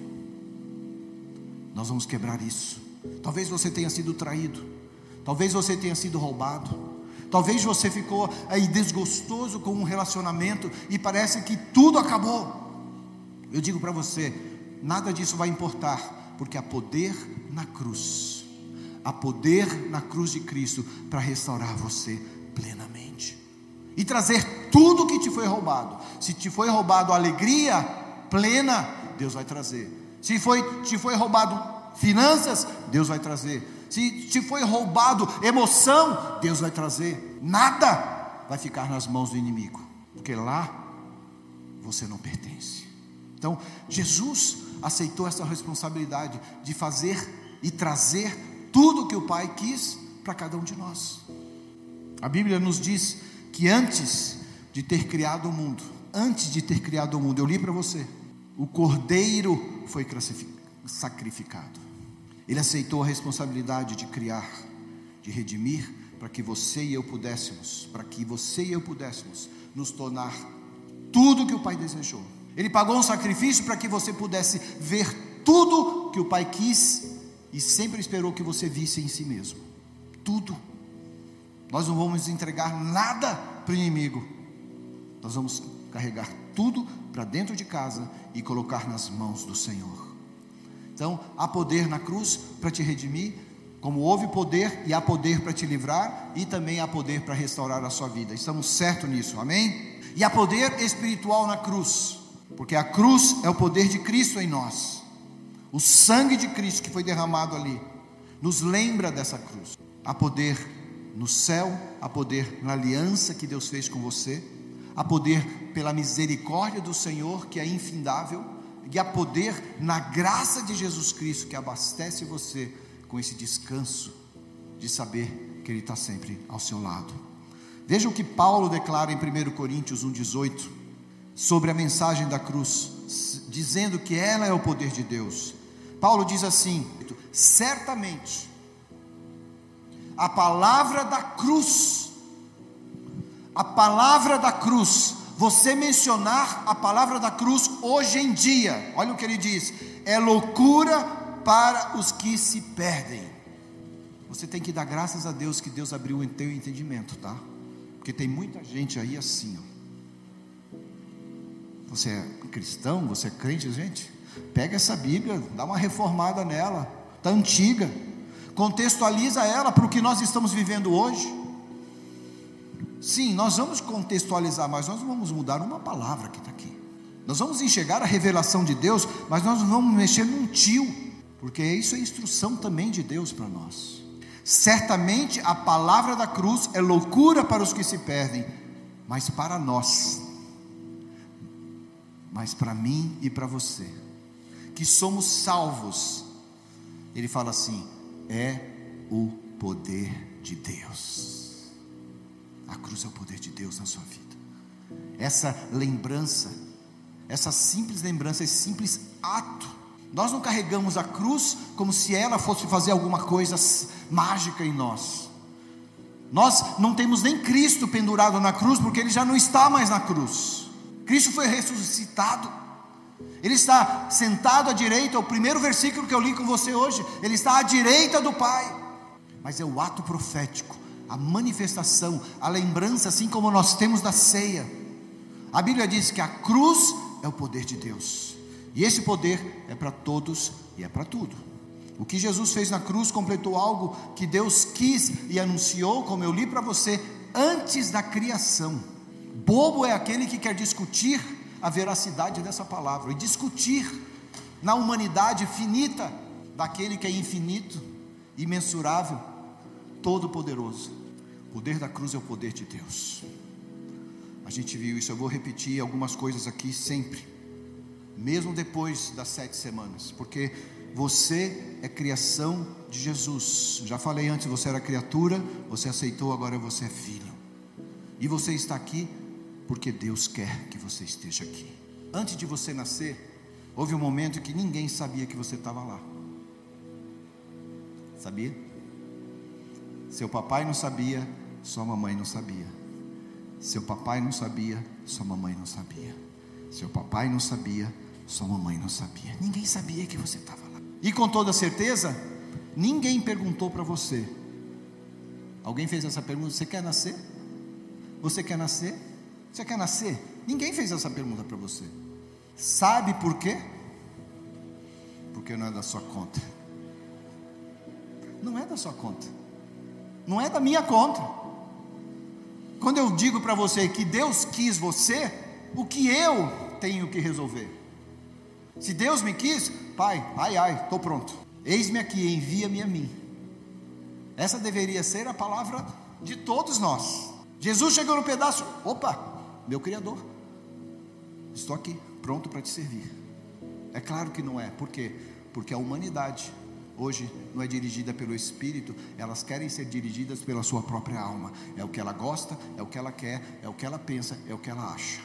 Nós vamos quebrar isso. Talvez você tenha sido traído, talvez você tenha sido roubado. Talvez você ficou aí desgostoso com um relacionamento e parece que tudo acabou. Eu digo para você, nada disso vai importar, porque há poder na cruz. Há poder na cruz de Cristo para restaurar você plenamente e trazer tudo que te foi roubado. Se te foi roubado alegria plena, Deus vai trazer. Se foi te foi roubado finanças, Deus vai trazer. Se te foi roubado emoção, Deus vai trazer. Nada vai ficar nas mãos do inimigo, porque lá você não pertence. Então, Jesus aceitou essa responsabilidade de fazer e trazer tudo que o Pai quis para cada um de nós. A Bíblia nos diz que antes de ter criado o mundo, antes de ter criado o mundo, eu li para você, o cordeiro foi sacrificado. Ele aceitou a responsabilidade de criar, de redimir, para que você e eu pudéssemos, para que você e eu pudéssemos nos tornar tudo que o Pai desejou. Ele pagou um sacrifício para que você pudesse ver tudo que o Pai quis e sempre esperou que você visse em si mesmo. Tudo. Nós não vamos entregar nada para o inimigo. Nós vamos carregar tudo para dentro de casa e colocar nas mãos do Senhor. Então, há poder na cruz para te redimir, como houve poder e há poder para te livrar, e também há poder para restaurar a sua vida. Estamos certos nisso, amém? E há poder espiritual na cruz, porque a cruz é o poder de Cristo em nós. O sangue de Cristo que foi derramado ali nos lembra dessa cruz. Há poder no céu, há poder na aliança que Deus fez com você, há poder pela misericórdia do Senhor, que é infindável, e há poder na graça de Jesus Cristo, que abastece você com esse descanso de saber que Ele está sempre ao seu lado. Veja o que Paulo declara em 1 Coríntios 1,18 sobre a mensagem da cruz, dizendo que ela é o poder de Deus. Paulo diz assim: certamente a palavra da cruz, a palavra da cruz, você mencionar a palavra da cruz hoje em dia, olha o que ele diz: é loucura para os que se perdem. Você tem que dar graças a Deus que Deus abriu o teu entendimento, tá? Porque tem muita gente aí assim, ó. Você é cristão, você é crente, gente? Pega essa Bíblia, dá uma reformada nela, está antiga, contextualiza ela para o que nós estamos vivendo hoje. Sim, nós vamos contextualizar, mas nós vamos mudar uma palavra que está aqui. Nós vamos enxergar a revelação de Deus, mas nós não vamos mexer num tio, porque isso é instrução também de Deus para nós. Certamente a palavra da cruz é loucura para os que se perdem, mas para nós, mas para mim e para você, que somos salvos, ele fala assim: é o poder de Deus. A cruz é o poder de Deus na sua vida. Essa lembrança, essa simples lembrança, esse simples ato. Nós não carregamos a cruz como se ela fosse fazer alguma coisa mágica em nós. Nós não temos nem Cristo pendurado na cruz, porque ele já não está mais na cruz. Cristo foi ressuscitado. Ele está sentado à direita, é o primeiro versículo que eu li com você hoje. Ele está à direita do Pai. Mas é o ato profético, a manifestação, a lembrança, assim como nós temos da ceia. A Bíblia diz que a cruz é o poder de Deus. E esse poder é para todos e é para tudo. O que Jesus fez na cruz completou algo que Deus quis e anunciou, como eu li para você, antes da criação. Bobo é aquele que quer discutir a veracidade dessa palavra e discutir na humanidade finita daquele que é infinito, imensurável, todo-poderoso. O poder da cruz é o poder de Deus. A gente viu isso, eu vou repetir algumas coisas aqui sempre, mesmo depois das sete semanas, porque você é criação de Jesus. Já falei antes, você era criatura, você aceitou, agora você é filho. E você está aqui porque Deus quer que você esteja aqui. Antes de você nascer, houve um momento que ninguém sabia que você estava lá. Sabia? Seu papai não sabia, sua mamãe não sabia. Seu papai não sabia, sua mamãe não sabia. Seu papai não sabia, sua mamãe não sabia. Ninguém sabia que você estava lá. E com toda certeza, ninguém perguntou para você. Alguém fez essa pergunta: Você quer nascer? Você quer nascer? Você quer nascer? Ninguém fez essa pergunta para você. Sabe por quê? Porque não é da sua conta. Não é da sua conta. Não é da minha conta. Quando eu digo para você que Deus quis você, o que eu tenho que resolver? Se Deus me quis, Pai, ai ai, estou pronto. Eis-me aqui, envia-me a mim. Essa deveria ser a palavra de todos nós. Jesus chegou no pedaço, opa, meu Criador. Estou aqui, pronto para te servir. É claro que não é, por quê? Porque a humanidade hoje não é dirigida pelo Espírito, elas querem ser dirigidas pela sua própria alma. É o que ela gosta, é o que ela quer, é o que ela pensa, é o que ela acha.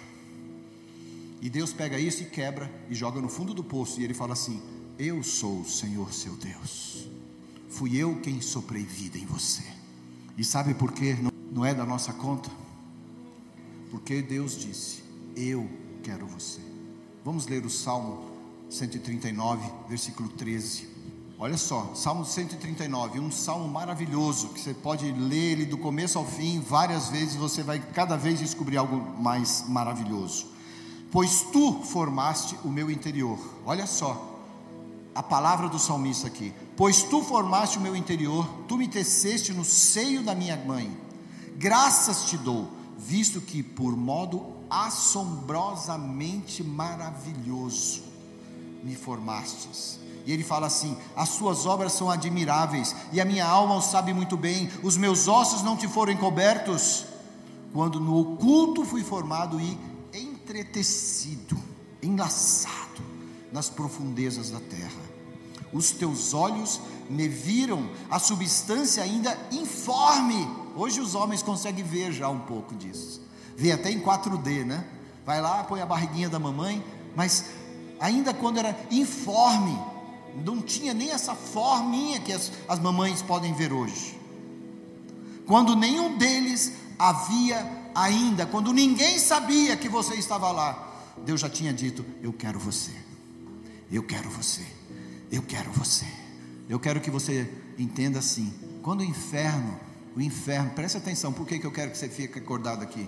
E Deus pega isso e quebra e joga no fundo do poço, e Ele fala assim: Eu sou o Senhor seu Deus. Fui eu quem soprei vida em você. E sabe por quê? Não é da nossa conta? Porque Deus disse: Eu quero você. Vamos ler o Salmo 139, versículo 13. Olha só, Salmo 139, um salmo maravilhoso que você pode ler ele do começo ao fim várias vezes, você vai cada vez descobrir algo mais maravilhoso. Pois tu formaste o meu interior. Olha só, a palavra do salmista aqui. Pois tu formaste o meu interior, tu me teceste no seio da minha mãe. Graças te dou visto que por modo assombrosamente maravilhoso me formastes E ele fala assim: As suas obras são admiráveis, e a minha alma o sabe muito bem, os meus ossos não te foram encobertos, quando no oculto fui formado e entretecido, enlaçado nas profundezas da terra. Os teus olhos me viram a substância ainda informe. Hoje os homens conseguem ver já um pouco disso. Vê até em 4D, né? Vai lá, põe a barriguinha da mamãe, mas ainda quando era informe, não tinha nem essa forminha que as, as mamães podem ver hoje. Quando nenhum deles havia ainda, quando ninguém sabia que você estava lá, Deus já tinha dito: Eu quero você, eu quero você, eu quero você. Eu quero que você entenda assim: quando o inferno, o inferno, preste atenção, por que, que eu quero que você fique acordado aqui?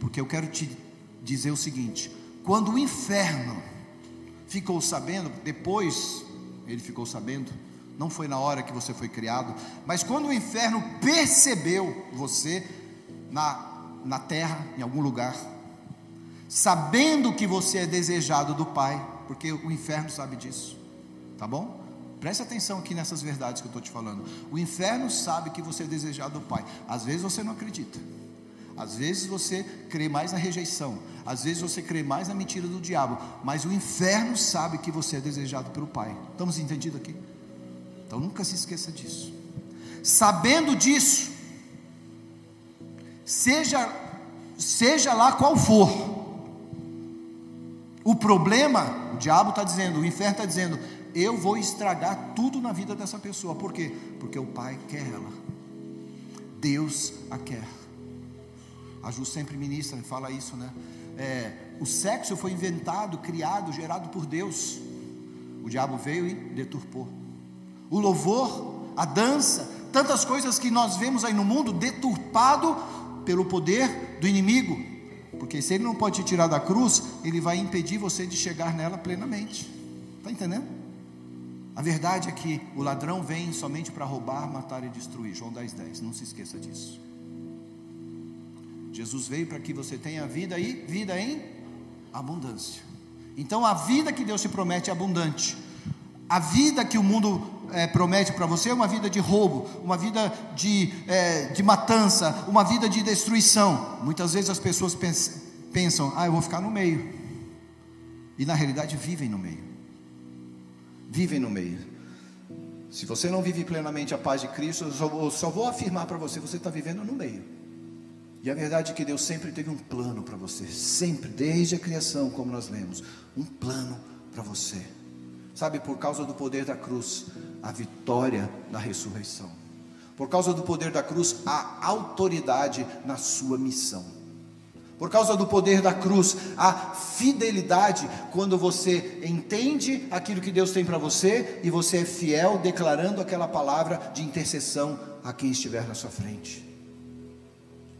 Porque eu quero te dizer o seguinte: quando o inferno ficou sabendo, depois ele ficou sabendo, não foi na hora que você foi criado, mas quando o inferno percebeu você na, na terra, em algum lugar, sabendo que você é desejado do Pai, porque o inferno sabe disso, tá bom? Preste atenção aqui nessas verdades que eu estou te falando. O inferno sabe que você é desejado do Pai. Às vezes você não acredita. Às vezes você crê mais na rejeição, às vezes você crê mais na mentira do diabo, mas o inferno sabe que você é desejado pelo Pai. Estamos entendidos aqui? Então nunca se esqueça disso. Sabendo disso, seja seja lá qual for, o problema, o diabo está dizendo, o inferno está dizendo, eu vou estragar tudo na vida dessa pessoa. Por quê? Porque o Pai quer ela. Deus a quer. A Ju sempre ministra, fala isso, né? É, o sexo foi inventado, criado, gerado por Deus. O diabo veio e deturpou. O louvor, a dança, tantas coisas que nós vemos aí no mundo deturpado pelo poder do inimigo. Porque se ele não pode te tirar da cruz, ele vai impedir você de chegar nela plenamente. Está entendendo? A verdade é que o ladrão vem somente para roubar, matar e destruir. João 10, 10. Não se esqueça disso. Jesus veio para que você tenha vida e vida em abundância. Então a vida que Deus te promete é abundante. A vida que o mundo é, promete para você é uma vida de roubo, uma vida de, é, de matança, uma vida de destruição. Muitas vezes as pessoas pensam, ah, eu vou ficar no meio. E na realidade vivem no meio. Vivem no meio. Se você não vive plenamente a paz de Cristo, eu só, eu só vou afirmar para você, você está vivendo no meio. E a verdade é que Deus sempre teve um plano para você, sempre, desde a criação, como nós lemos, um plano para você. Sabe, por causa do poder da cruz, a vitória da ressurreição. Por causa do poder da cruz, a autoridade na sua missão. Por causa do poder da cruz, a fidelidade quando você entende aquilo que Deus tem para você e você é fiel declarando aquela palavra de intercessão a quem estiver na sua frente.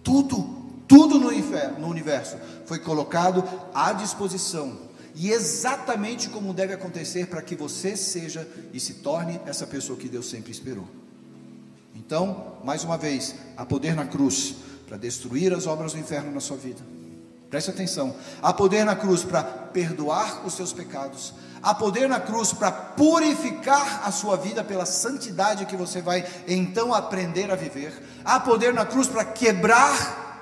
Tudo, tudo no, inferno, no universo foi colocado à disposição e exatamente como deve acontecer para que você seja e se torne essa pessoa que Deus sempre esperou. Então, mais uma vez, há poder na cruz para destruir as obras do inferno na sua vida. Preste atenção. Há poder na cruz para perdoar os seus pecados. Há poder na cruz para purificar a sua vida pela santidade que você vai então aprender a viver. Há poder na cruz para quebrar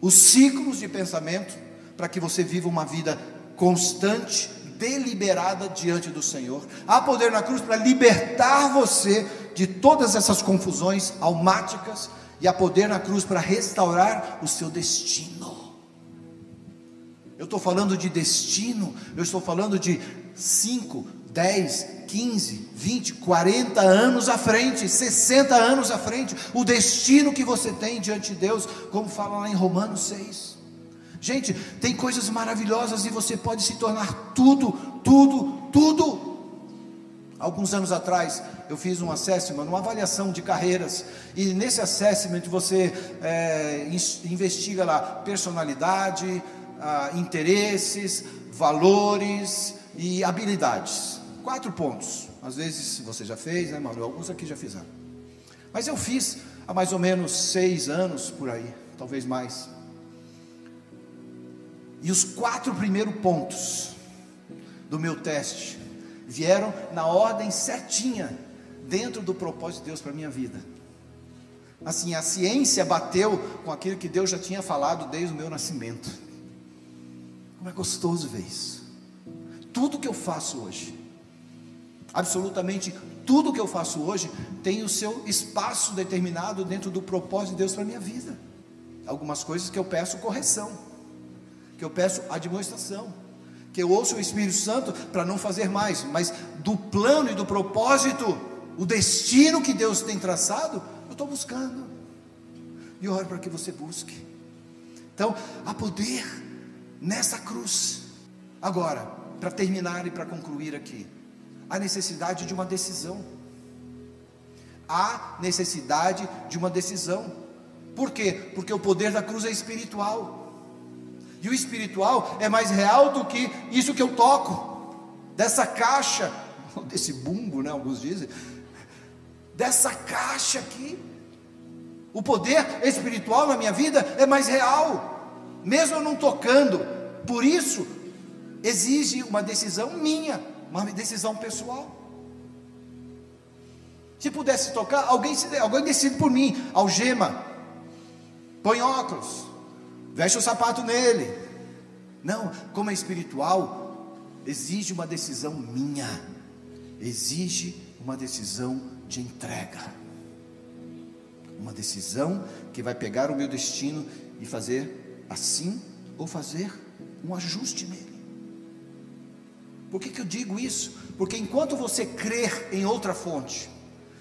os ciclos de pensamento, para que você viva uma vida constante, deliberada diante do Senhor. Há poder na cruz para libertar você de todas essas confusões almáticas e há poder na cruz para restaurar o seu destino. Eu estou falando de destino, eu estou falando de 5, 10, 15, 20, 40 anos à frente, 60 anos à frente, o destino que você tem diante de Deus, como fala lá em Romanos 6. Gente, tem coisas maravilhosas e você pode se tornar tudo, tudo, tudo. Alguns anos atrás, eu fiz um assessment, uma avaliação de carreiras, e nesse assessment você é, investiga lá personalidade, ah, interesses, valores e habilidades. Quatro pontos. Às vezes você já fez, né, Manuel? Alguns aqui já fizeram. Mas eu fiz há mais ou menos seis anos por aí, talvez mais. E os quatro primeiros pontos do meu teste vieram na ordem certinha, dentro do propósito de Deus para a minha vida. Assim, a ciência bateu com aquilo que Deus já tinha falado desde o meu nascimento. Como é gostoso ver isso. Tudo que eu faço hoje, absolutamente tudo que eu faço hoje, tem o seu espaço determinado dentro do propósito de Deus para a minha vida. Algumas coisas que eu peço correção, que eu peço administração, que eu ouço o Espírito Santo para não fazer mais, mas do plano e do propósito, o destino que Deus tem traçado, eu estou buscando. E oro para que você busque. Então, há poder nessa cruz. Agora, para terminar e para concluir aqui, a necessidade de uma decisão. Há necessidade de uma decisão. Por quê? Porque o poder da cruz é espiritual. E o espiritual é mais real do que isso que eu toco, dessa caixa, desse bumbo, né? Alguns dizem, dessa caixa aqui. O poder espiritual na minha vida é mais real, mesmo eu não tocando. Por isso, exige uma decisão minha, uma decisão pessoal. Se pudesse tocar, alguém, alguém decide por mim, algema, põe óculos, veste o sapato nele. Não, como é espiritual, exige uma decisão minha, exige uma decisão de entrega, uma decisão que vai pegar o meu destino e fazer assim ou fazer um ajuste nele. Por que, que eu digo isso? Porque enquanto você crer em outra fonte,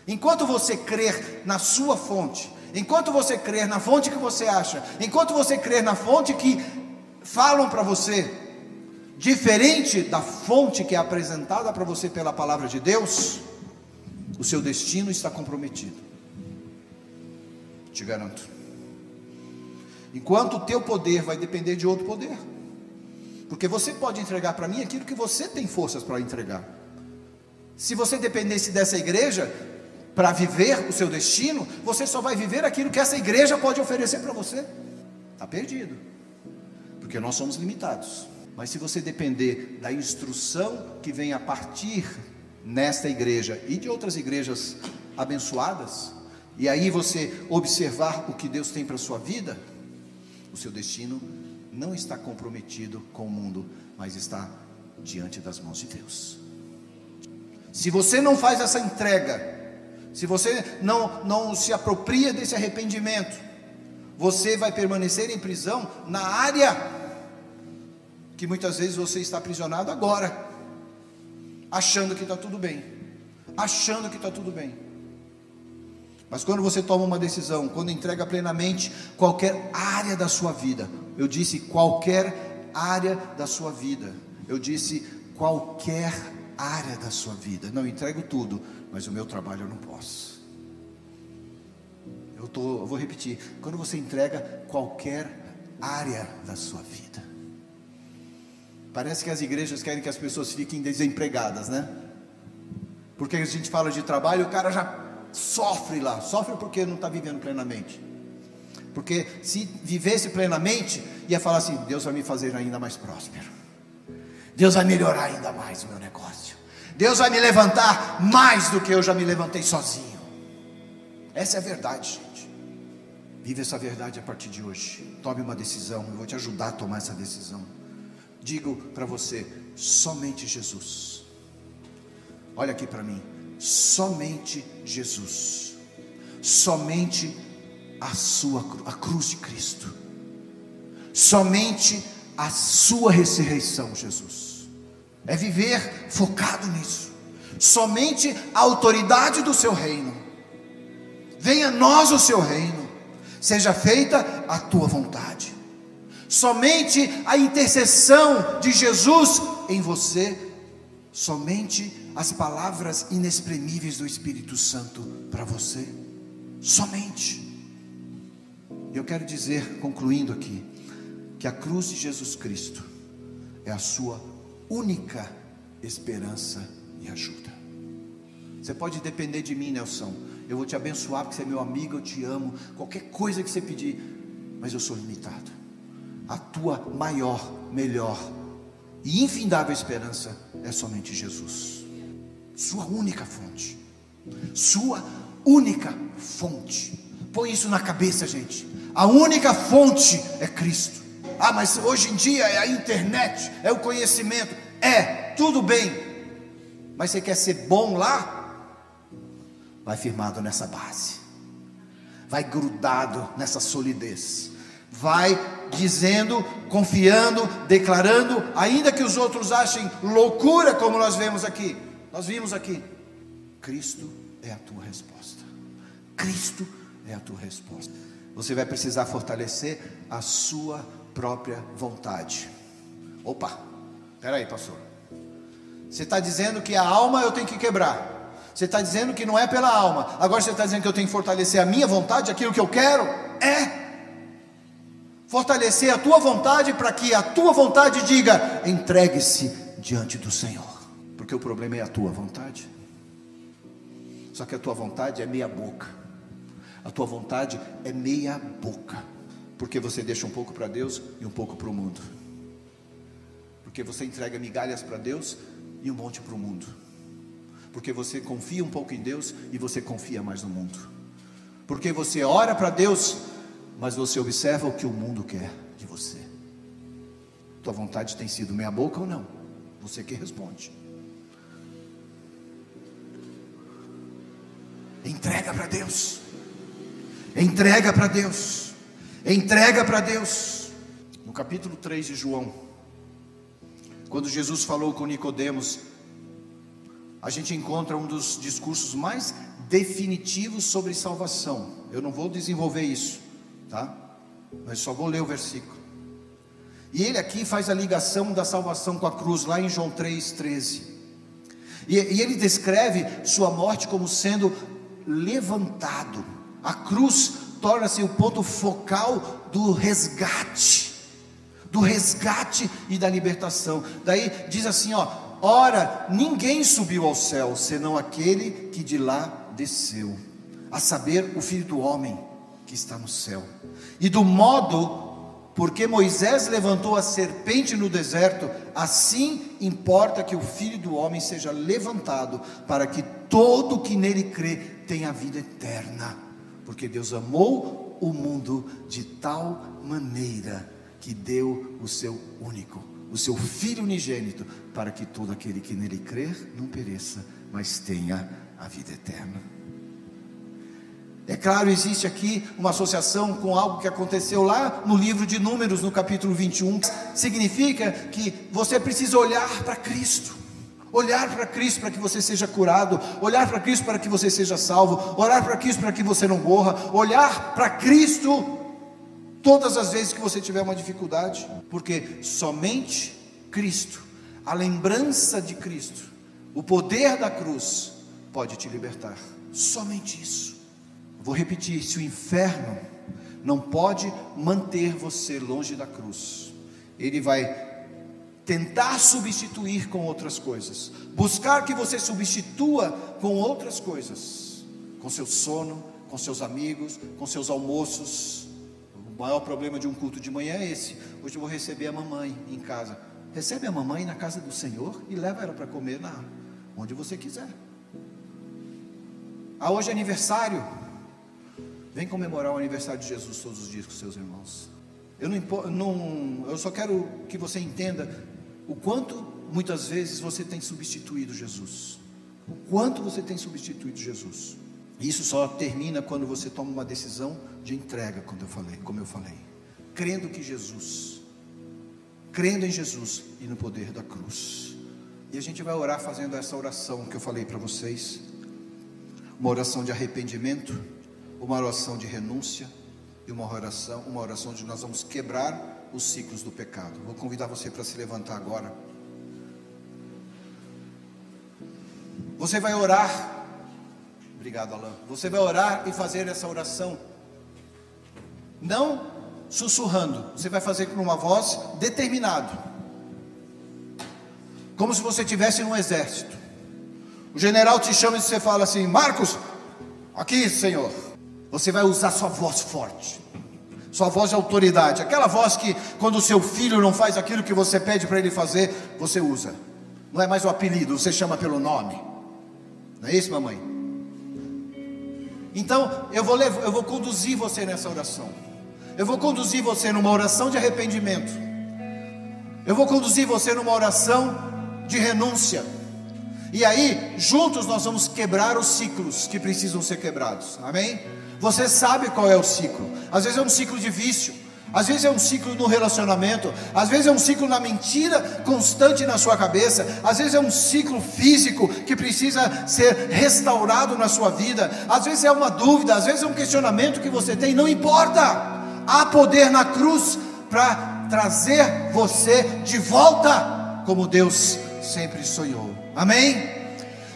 enquanto você crer na sua fonte, enquanto você crer na fonte que você acha, enquanto você crer na fonte que falam para você, diferente da fonte que é apresentada para você pela palavra de Deus, o seu destino está comprometido. Te garanto. Enquanto o teu poder vai depender de outro poder. Porque você pode entregar para mim aquilo que você tem forças para entregar. Se você dependesse dessa igreja, para viver o seu destino, você só vai viver aquilo que essa igreja pode oferecer para você. Está perdido, porque nós somos limitados. Mas se você depender da instrução que vem a partir nesta igreja e de outras igrejas abençoadas, e aí você observar o que Deus tem para a sua vida, o seu destino não está comprometido com o mundo, mas está diante das mãos de Deus. Se você não faz essa entrega, se você não, não se apropria desse arrependimento, você vai permanecer em prisão na área que muitas vezes você está aprisionado agora, achando que está tudo bem, achando que está tudo bem. Mas quando você toma uma decisão, quando entrega plenamente qualquer área da sua vida, eu disse qualquer área da sua vida, eu disse qualquer área da sua vida, não entrego tudo, mas o meu trabalho eu não posso. Eu, tô, eu vou repetir: quando você entrega qualquer área da sua vida, parece que as igrejas querem que as pessoas fiquem desempregadas, né? Porque a gente fala de trabalho, o cara já sofre lá, sofre porque não está vivendo plenamente. Porque se vivesse plenamente, ia falar assim: Deus vai me fazer ainda mais próspero, Deus vai melhorar ainda mais o meu negócio. Deus vai me levantar mais do que eu já me levantei sozinho. Essa é a verdade, gente. Vive essa verdade a partir de hoje. Tome uma decisão. Eu vou te ajudar a tomar essa decisão. Digo para você: somente Jesus. Olha aqui para mim. Somente Jesus. Somente a sua a cruz de Cristo. Somente a sua ressurreição, Jesus é viver focado nisso. Somente a autoridade do seu reino. Venha a nós o seu reino. Seja feita a tua vontade. Somente a intercessão de Jesus em você. Somente as palavras inexprimíveis do Espírito Santo para você. Somente. Eu quero dizer, concluindo aqui, que a cruz de Jesus Cristo é a sua única esperança e ajuda. Você pode depender de mim, Nelson. Eu vou te abençoar porque você é meu amigo, eu te amo. Qualquer coisa que você pedir, mas eu sou limitado. A tua maior, melhor e infindável esperança é somente Jesus. Sua única fonte. Sua única fonte. Põe isso na cabeça, gente. A única fonte é Cristo. Ah, mas hoje em dia é a internet, é o conhecimento. É, tudo bem. Mas você quer ser bom lá? Vai firmado nessa base. Vai grudado nessa solidez. Vai dizendo, confiando, declarando, ainda que os outros achem loucura, como nós vemos aqui. Nós vimos aqui. Cristo é a tua resposta. Cristo é a tua resposta. Você vai precisar fortalecer a sua própria vontade. Opa, peraí, pastor. Você está dizendo que a alma eu tenho que quebrar. Você está dizendo que não é pela alma. Agora você está dizendo que eu tenho que fortalecer a minha vontade, aquilo que eu quero? É. Fortalecer a tua vontade para que a tua vontade diga: entregue-se diante do Senhor. Porque o problema é a tua vontade. Só que a tua vontade é meia boca. A tua vontade é meia boca. Porque você deixa um pouco para Deus e um pouco para o mundo. Porque você entrega migalhas para Deus e um monte para o mundo. Porque você confia um pouco em Deus e você confia mais no mundo. Porque você ora para Deus, mas você observa o que o mundo quer de você. Tua vontade tem sido meia boca ou não? Você que responde. Entrega para Deus. Entrega para Deus. Entrega para Deus. No capítulo 3 de João, quando Jesus falou com Nicodemos, a gente encontra um dos discursos mais definitivos sobre salvação. Eu não vou desenvolver isso, tá? Mas só vou ler o versículo. E ele aqui faz a ligação da salvação com a cruz, lá em João 3,13. E, e ele descreve sua morte como sendo levantado. A cruz torna-se o ponto focal do resgate, do resgate e da libertação. Daí diz assim, ó: Ora, ninguém subiu ao céu, senão aquele que de lá desceu, a saber, o Filho do homem que está no céu. E do modo porque Moisés levantou a serpente no deserto, assim importa que o filho do homem seja levantado, para que todo que nele crê tenha vida eterna. Porque Deus amou o mundo de tal maneira que deu o seu único, o seu filho unigênito, para que todo aquele que nele crer não pereça, mas tenha a vida eterna. É claro, existe aqui uma associação com algo que aconteceu lá no livro de Números, no capítulo 21. Significa que você precisa olhar para Cristo. Olhar para Cristo para que você seja curado, olhar para Cristo para que você seja salvo, olhar para Cristo para que você não morra, olhar para Cristo todas as vezes que você tiver uma dificuldade, porque somente Cristo, a lembrança de Cristo, o poder da cruz pode te libertar. Somente isso. Vou repetir: se o inferno não pode manter você longe da cruz, ele vai tentar substituir com outras coisas, buscar que você substitua com outras coisas, com seu sono, com seus amigos, com seus almoços. O maior problema de um culto de manhã é esse. Hoje eu vou receber a mamãe em casa. Recebe a mamãe na casa do Senhor e leva ela para comer na onde você quiser. Ah, hoje é aniversário. Vem comemorar o aniversário de Jesus todos os dias com seus irmãos. Eu, não, não, eu só quero que você entenda o quanto muitas vezes você tem substituído Jesus. O quanto você tem substituído Jesus. Isso só termina quando você toma uma decisão de entrega, quando eu falei, como eu falei. Crendo que Jesus, crendo em Jesus e no poder da cruz. E a gente vai orar fazendo essa oração que eu falei para vocês. Uma oração de arrependimento uma oração de renúncia e uma oração, uma oração onde nós vamos quebrar os ciclos do pecado. Vou convidar você para se levantar agora. Você vai orar. Obrigado, Alain. Você vai orar e fazer essa oração. Não sussurrando. Você vai fazer com uma voz determinado. Como se você estivesse num exército. O general te chama e você fala assim: Marcos, aqui, Senhor. Você vai usar sua voz forte, sua voz de autoridade, aquela voz que quando o seu filho não faz aquilo que você pede para ele fazer, você usa. Não é mais o apelido, você chama pelo nome. Não é isso, mamãe? Então, eu vou, levar, eu vou conduzir você nessa oração. Eu vou conduzir você numa oração de arrependimento. Eu vou conduzir você numa oração de renúncia. E aí, juntos nós vamos quebrar os ciclos que precisam ser quebrados. Amém? Você sabe qual é o ciclo. Às vezes é um ciclo de vício, às vezes é um ciclo no relacionamento, às vezes é um ciclo na mentira constante na sua cabeça, às vezes é um ciclo físico que precisa ser restaurado na sua vida, às vezes é uma dúvida, às vezes é um questionamento que você tem, não importa. Há poder na cruz para trazer você de volta como Deus sempre sonhou. Amém?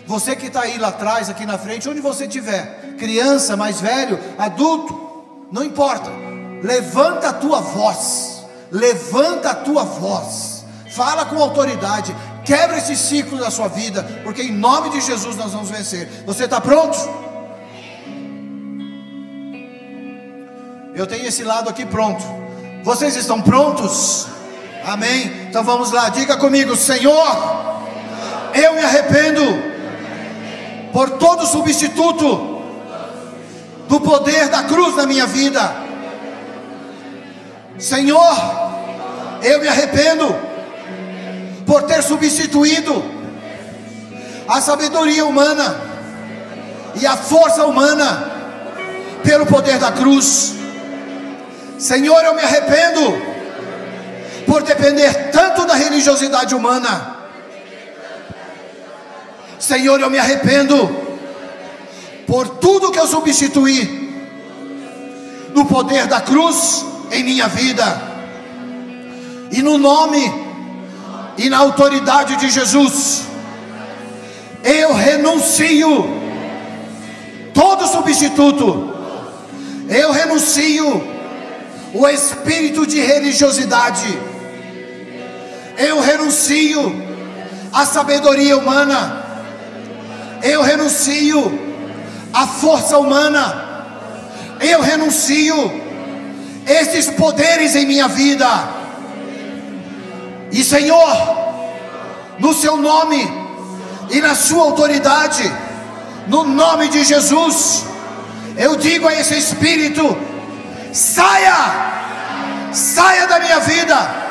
Você que está aí lá atrás, aqui na frente, onde você estiver, criança, mais velho, adulto, não importa. Levanta a tua voz, levanta a tua voz, fala com autoridade, quebra esse ciclo da sua vida, porque em nome de Jesus nós vamos vencer. Você está pronto? Eu tenho esse lado aqui pronto. Vocês estão prontos? Amém? Então vamos lá, diga comigo, Senhor eu me arrependo por todo substituto do poder da cruz na minha vida. Senhor, eu me arrependo por ter substituído a sabedoria humana e a força humana pelo poder da cruz. Senhor, eu me arrependo por depender tanto da religiosidade humana Senhor, eu me arrependo por tudo que eu substituí no poder da cruz em minha vida, e no nome e na autoridade de Jesus, eu renuncio todo substituto, eu renuncio o espírito de religiosidade, eu renuncio a sabedoria humana, eu renuncio à força humana, eu renuncio esses poderes em minha vida, e Senhor, no Seu nome e na Sua autoridade, no nome de Jesus, eu digo a esse espírito: saia, saia da minha vida.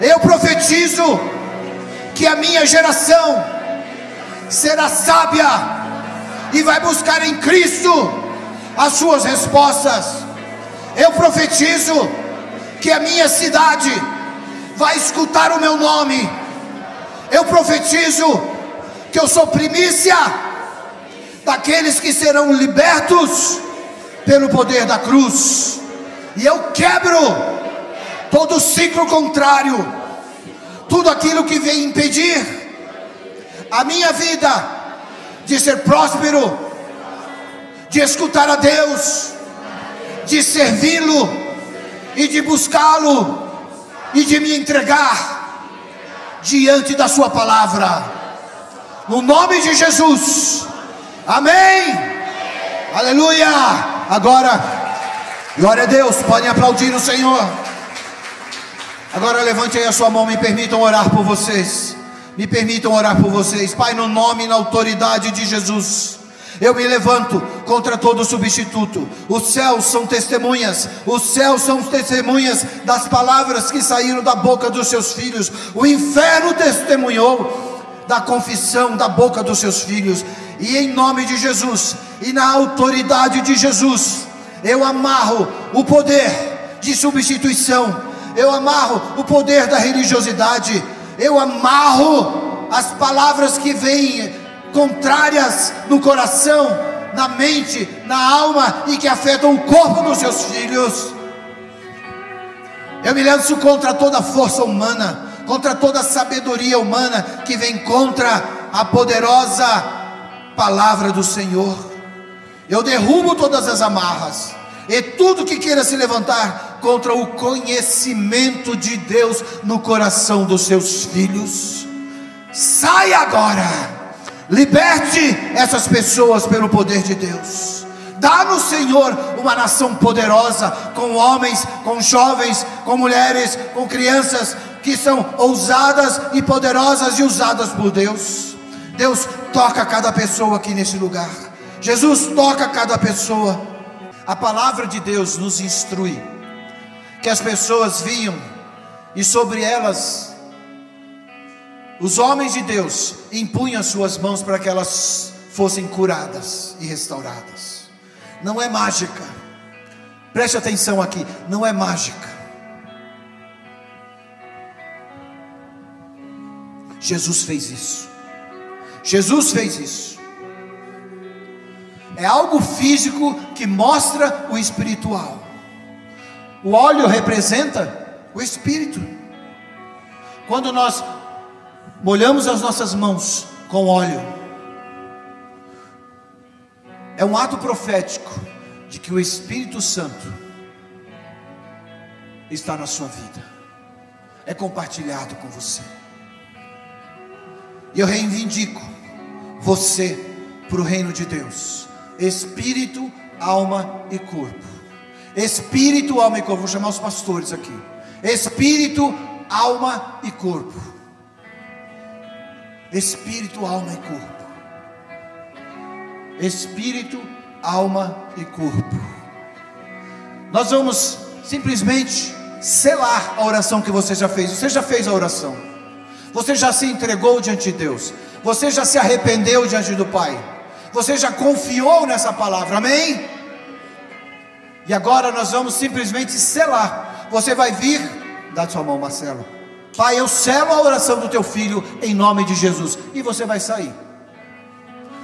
Eu profetizo que a minha geração será sábia e vai buscar em Cristo as suas respostas. Eu profetizo que a minha cidade vai escutar o meu nome. Eu profetizo que eu sou primícia daqueles que serão libertos pelo poder da cruz. E eu quebro todo ciclo contrário, tudo aquilo que vem impedir a minha vida de ser próspero, de escutar a Deus, de servi-lo e de buscá-lo e de me entregar diante da Sua palavra, no nome de Jesus, amém. Aleluia. Agora, glória a Deus, podem aplaudir o Senhor. Agora levante aí a sua mão, me permitam orar por vocês. Me permitam orar por vocês, Pai, no nome e na autoridade de Jesus. Eu me levanto contra todo substituto. Os céus são testemunhas, os céus são testemunhas das palavras que saíram da boca dos seus filhos. O inferno testemunhou da confissão da boca dos seus filhos. E em nome de Jesus e na autoridade de Jesus, eu amarro o poder de substituição, eu amarro o poder da religiosidade eu amarro as palavras que vêm contrárias no coração, na mente, na alma e que afetam o corpo dos seus filhos. Eu me lanço contra toda força humana, contra toda sabedoria humana que vem contra a poderosa palavra do Senhor. Eu derrubo todas as amarras e tudo que queira se levantar contra o conhecimento de Deus no coração dos seus filhos. Saia agora, liberte essas pessoas pelo poder de Deus. Dá-nos, Senhor, uma nação poderosa, com homens, com jovens, com mulheres, com crianças que são ousadas e poderosas e usadas por Deus. Deus toca cada pessoa aqui nesse lugar. Jesus toca cada pessoa. A palavra de Deus nos instrui que as pessoas vinham e sobre elas os homens de Deus impunham suas mãos para que elas fossem curadas e restauradas. Não é mágica. Preste atenção aqui, não é mágica. Jesus fez isso. Jesus fez isso. É algo físico que mostra o espiritual. O óleo representa o espírito. Quando nós molhamos as nossas mãos com óleo, é um ato profético de que o Espírito Santo está na sua vida, é compartilhado com você. E eu reivindico você para o reino de Deus, espírito, alma e corpo. Espírito, alma e corpo. Vou chamar os pastores aqui. Espírito, alma e corpo. Espírito, alma e corpo. Espírito, alma e corpo. Nós vamos simplesmente selar a oração que você já fez. Você já fez a oração. Você já se entregou diante de Deus. Você já se arrependeu diante do Pai. Você já confiou nessa palavra. Amém? E agora nós vamos simplesmente selar. Você vai vir, dá sua mão, Marcelo. Pai, eu selo a oração do teu filho em nome de Jesus. E você vai sair.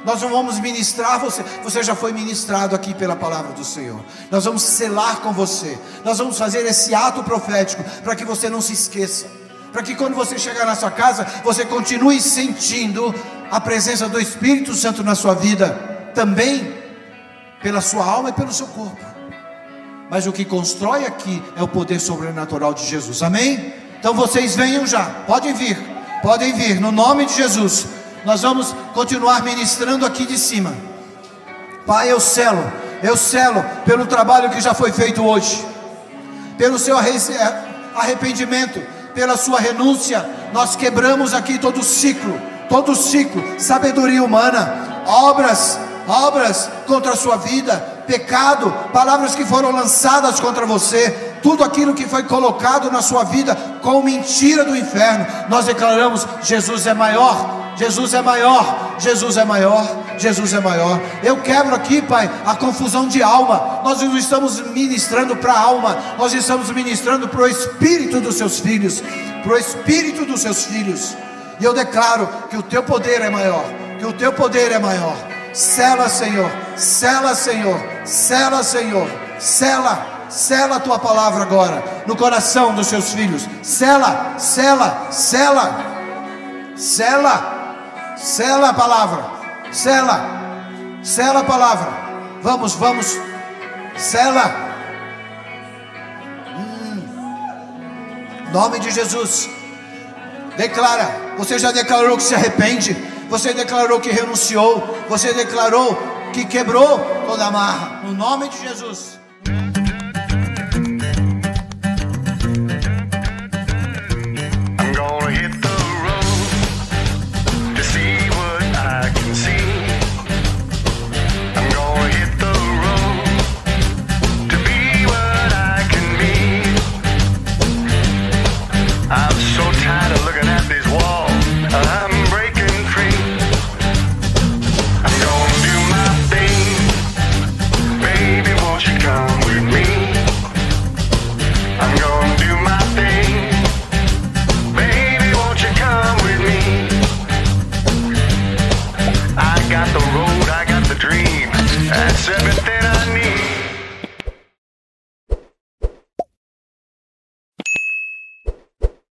Nós não vamos ministrar você, você já foi ministrado aqui pela palavra do Senhor. Nós vamos selar com você. Nós vamos fazer esse ato profético para que você não se esqueça. Para que quando você chegar na sua casa, você continue sentindo a presença do Espírito Santo na sua vida, também pela sua alma e pelo seu corpo. Mas o que constrói aqui é o poder sobrenatural de Jesus. Amém? Então vocês venham já. Podem vir. Podem vir no nome de Jesus. Nós vamos continuar ministrando aqui de cima. Pai, eu selo, eu selo pelo trabalho que já foi feito hoje, pelo seu arrependimento, pela sua renúncia. Nós quebramos aqui todo o ciclo, todo o ciclo, sabedoria humana, obras, obras contra a sua vida, pecado, palavras que foram lançadas contra você, tudo aquilo que foi colocado na sua vida com mentira do inferno. Nós declaramos: Jesus é maior, Jesus é maior, Jesus é maior, Jesus é maior. Eu quebro aqui, Pai, a confusão de alma. Nós não estamos ministrando para a alma, nós estamos ministrando para o espírito dos seus filhos, para o espírito dos seus filhos. E eu declaro que o teu poder é maior, que o teu poder é maior. Sela, Senhor, sela, Senhor, sela, Senhor, sela. Sela a tua palavra agora no coração dos seus filhos. Sela, sela, sela, sela, sela a palavra. Sela, sela a palavra. Vamos, vamos, sela. Hum. Nome de Jesus. Declara. Você já declarou que se arrepende. Você declarou que renunciou. Você declarou que quebrou toda a marra. No nome de Jesus.